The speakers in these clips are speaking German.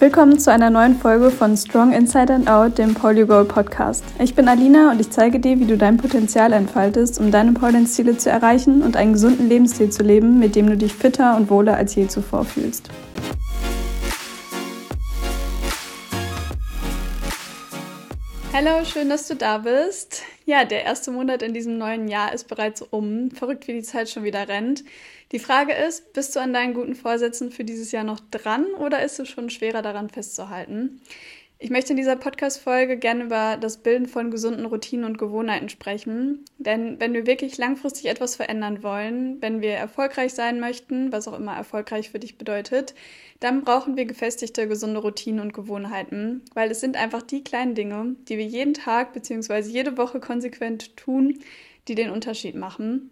Willkommen zu einer neuen Folge von Strong Inside and Out, dem Polygoal Podcast. Ich bin Alina und ich zeige dir, wie du dein Potenzial entfaltest, um deine Pollenziele zu erreichen und einen gesunden Lebensstil zu leben, mit dem du dich fitter und wohler als je zuvor fühlst. Hallo, schön, dass du da bist. Ja, der erste Monat in diesem neuen Jahr ist bereits um. Verrückt, wie die Zeit schon wieder rennt. Die Frage ist, bist du an deinen guten Vorsätzen für dieses Jahr noch dran oder ist es schon schwerer daran festzuhalten? Ich möchte in dieser Podcast-Folge gerne über das Bilden von gesunden Routinen und Gewohnheiten sprechen. Denn wenn wir wirklich langfristig etwas verändern wollen, wenn wir erfolgreich sein möchten, was auch immer erfolgreich für dich bedeutet, dann brauchen wir gefestigte, gesunde Routinen und Gewohnheiten, weil es sind einfach die kleinen Dinge, die wir jeden Tag bzw. jede Woche konsequent tun, die den Unterschied machen.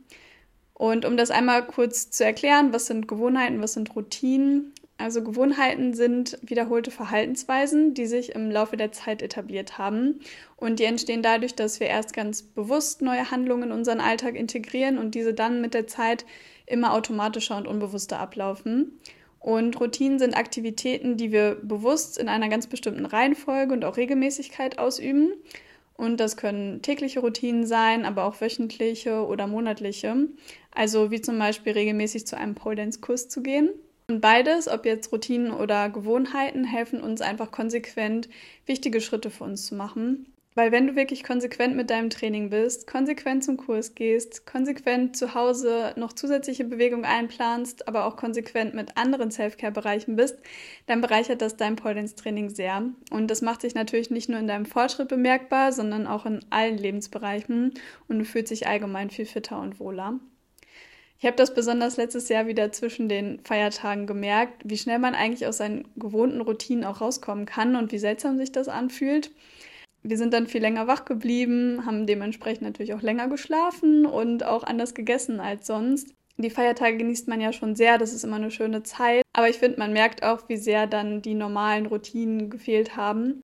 Und um das einmal kurz zu erklären, was sind Gewohnheiten, was sind Routinen, also Gewohnheiten sind wiederholte Verhaltensweisen, die sich im Laufe der Zeit etabliert haben. Und die entstehen dadurch, dass wir erst ganz bewusst neue Handlungen in unseren Alltag integrieren und diese dann mit der Zeit immer automatischer und unbewusster ablaufen. Und Routinen sind Aktivitäten, die wir bewusst in einer ganz bestimmten Reihenfolge und auch Regelmäßigkeit ausüben. Und das können tägliche Routinen sein, aber auch wöchentliche oder monatliche. Also wie zum Beispiel regelmäßig zu einem Pole Dance Kurs zu gehen. Und beides, ob jetzt Routinen oder Gewohnheiten, helfen uns einfach konsequent wichtige Schritte für uns zu machen. Weil wenn du wirklich konsequent mit deinem Training bist, konsequent zum Kurs gehst, konsequent zu Hause noch zusätzliche Bewegung einplanst, aber auch konsequent mit anderen Self-Care-Bereichen bist, dann bereichert das dein Pole Training sehr. Und das macht sich natürlich nicht nur in deinem Fortschritt bemerkbar, sondern auch in allen Lebensbereichen und du fühlst dich allgemein viel fitter und wohler. Ich habe das besonders letztes Jahr wieder zwischen den Feiertagen gemerkt, wie schnell man eigentlich aus seinen gewohnten Routinen auch rauskommen kann und wie seltsam sich das anfühlt. Wir sind dann viel länger wach geblieben, haben dementsprechend natürlich auch länger geschlafen und auch anders gegessen als sonst. Die Feiertage genießt man ja schon sehr, das ist immer eine schöne Zeit. Aber ich finde, man merkt auch, wie sehr dann die normalen Routinen gefehlt haben.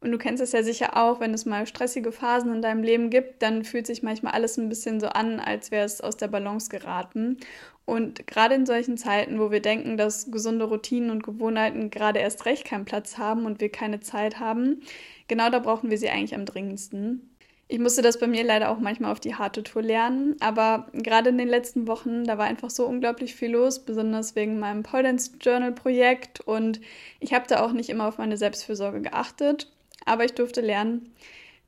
Und du kennst es ja sicher auch, wenn es mal stressige Phasen in deinem Leben gibt, dann fühlt sich manchmal alles ein bisschen so an, als wäre es aus der Balance geraten. Und gerade in solchen Zeiten, wo wir denken, dass gesunde Routinen und Gewohnheiten gerade erst recht keinen Platz haben und wir keine Zeit haben, genau da brauchen wir sie eigentlich am dringendsten. Ich musste das bei mir leider auch manchmal auf die harte Tour lernen, aber gerade in den letzten Wochen, da war einfach so unglaublich viel los, besonders wegen meinem Pole Journal Projekt und ich habe da auch nicht immer auf meine Selbstfürsorge geachtet aber ich durfte lernen,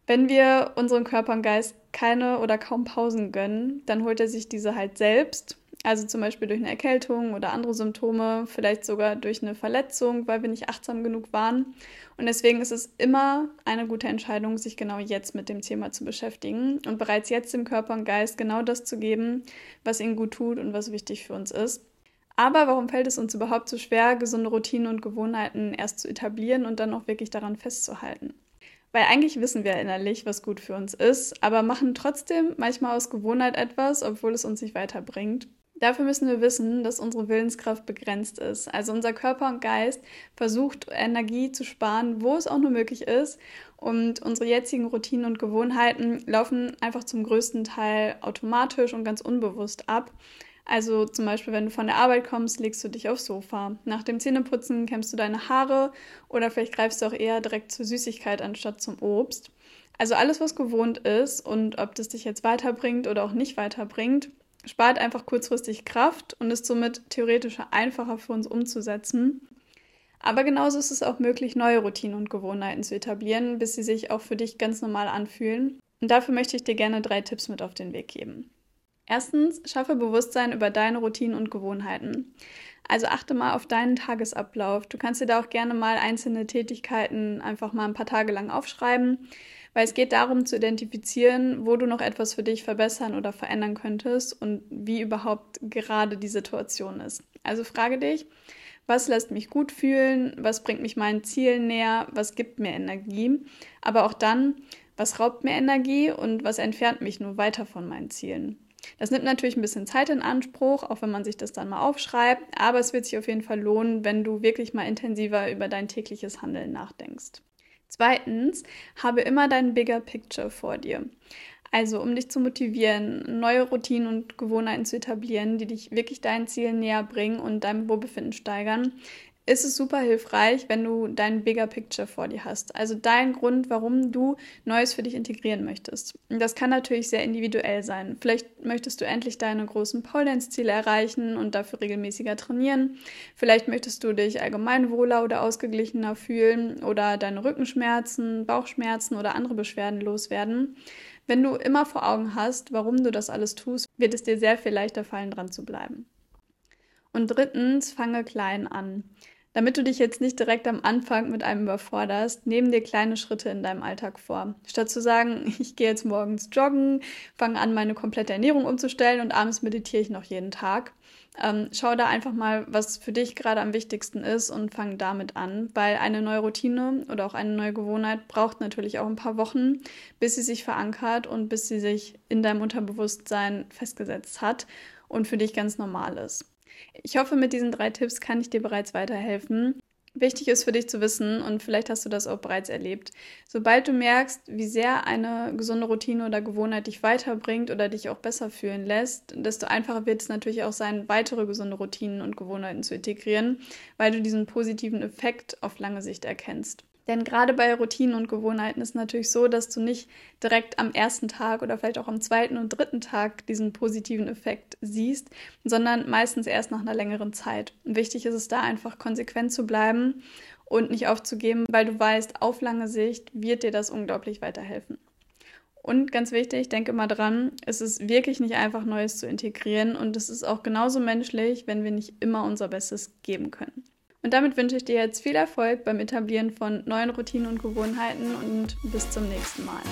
wenn wir unserem Körper und Geist keine oder kaum Pausen gönnen, dann holt er sich diese halt selbst. Also zum Beispiel durch eine Erkältung oder andere Symptome, vielleicht sogar durch eine Verletzung, weil wir nicht achtsam genug waren. Und deswegen ist es immer eine gute Entscheidung, sich genau jetzt mit dem Thema zu beschäftigen und bereits jetzt dem Körper und Geist genau das zu geben, was ihnen gut tut und was wichtig für uns ist. Aber warum fällt es uns überhaupt so schwer, gesunde Routinen und Gewohnheiten erst zu etablieren und dann auch wirklich daran festzuhalten? Weil eigentlich wissen wir innerlich, was gut für uns ist, aber machen trotzdem manchmal aus Gewohnheit etwas, obwohl es uns nicht weiterbringt. Dafür müssen wir wissen, dass unsere Willenskraft begrenzt ist. Also unser Körper und Geist versucht Energie zu sparen, wo es auch nur möglich ist. Und unsere jetzigen Routinen und Gewohnheiten laufen einfach zum größten Teil automatisch und ganz unbewusst ab. Also zum Beispiel, wenn du von der Arbeit kommst, legst du dich aufs Sofa. Nach dem Zähneputzen kämmst du deine Haare oder vielleicht greifst du auch eher direkt zur Süßigkeit anstatt zum Obst. Also alles, was gewohnt ist und ob das dich jetzt weiterbringt oder auch nicht weiterbringt, spart einfach kurzfristig Kraft und ist somit theoretisch einfacher für uns umzusetzen. Aber genauso ist es auch möglich, neue Routinen und Gewohnheiten zu etablieren, bis sie sich auch für dich ganz normal anfühlen. Und dafür möchte ich dir gerne drei Tipps mit auf den Weg geben. Erstens, schaffe Bewusstsein über deine Routinen und Gewohnheiten. Also achte mal auf deinen Tagesablauf. Du kannst dir da auch gerne mal einzelne Tätigkeiten einfach mal ein paar Tage lang aufschreiben, weil es geht darum zu identifizieren, wo du noch etwas für dich verbessern oder verändern könntest und wie überhaupt gerade die Situation ist. Also frage dich, was lässt mich gut fühlen, was bringt mich meinen Zielen näher, was gibt mir Energie, aber auch dann, was raubt mir Energie und was entfernt mich nur weiter von meinen Zielen. Das nimmt natürlich ein bisschen Zeit in Anspruch, auch wenn man sich das dann mal aufschreibt, aber es wird sich auf jeden Fall lohnen, wenn du wirklich mal intensiver über dein tägliches Handeln nachdenkst. Zweitens, habe immer dein Bigger Picture vor dir. Also, um dich zu motivieren, neue Routinen und Gewohnheiten zu etablieren, die dich wirklich deinen Zielen näher bringen und dein Wohlbefinden steigern, ist es super hilfreich, wenn du dein Bigger Picture vor dir hast. Also dein Grund, warum du Neues für dich integrieren möchtest. Das kann natürlich sehr individuell sein. Vielleicht möchtest du endlich deine großen Pole Ziele erreichen und dafür regelmäßiger trainieren. Vielleicht möchtest du dich allgemein wohler oder ausgeglichener fühlen oder deine Rückenschmerzen, Bauchschmerzen oder andere Beschwerden loswerden. Wenn du immer vor Augen hast, warum du das alles tust, wird es dir sehr viel leichter fallen, dran zu bleiben. Und drittens, fange klein an. Damit du dich jetzt nicht direkt am Anfang mit einem überforderst, nehmen dir kleine Schritte in deinem Alltag vor. Statt zu sagen, ich gehe jetzt morgens joggen, fange an, meine komplette Ernährung umzustellen und abends meditiere ich noch jeden Tag. Ähm, schau da einfach mal, was für dich gerade am wichtigsten ist und fang damit an, weil eine neue Routine oder auch eine neue Gewohnheit braucht natürlich auch ein paar Wochen, bis sie sich verankert und bis sie sich in deinem Unterbewusstsein festgesetzt hat und für dich ganz normal ist. Ich hoffe, mit diesen drei Tipps kann ich dir bereits weiterhelfen. Wichtig ist für dich zu wissen, und vielleicht hast du das auch bereits erlebt, sobald du merkst, wie sehr eine gesunde Routine oder Gewohnheit dich weiterbringt oder dich auch besser fühlen lässt, desto einfacher wird es natürlich auch sein, weitere gesunde Routinen und Gewohnheiten zu integrieren, weil du diesen positiven Effekt auf lange Sicht erkennst. Denn gerade bei Routinen und Gewohnheiten ist es natürlich so, dass du nicht direkt am ersten Tag oder vielleicht auch am zweiten und dritten Tag diesen positiven Effekt siehst, sondern meistens erst nach einer längeren Zeit. Und wichtig ist es da einfach konsequent zu bleiben und nicht aufzugeben, weil du weißt, auf lange Sicht wird dir das unglaublich weiterhelfen. Und ganz wichtig, denke mal dran, es ist wirklich nicht einfach, Neues zu integrieren und es ist auch genauso menschlich, wenn wir nicht immer unser Bestes geben können. Und damit wünsche ich dir jetzt viel Erfolg beim Etablieren von neuen Routinen und Gewohnheiten und bis zum nächsten Mal.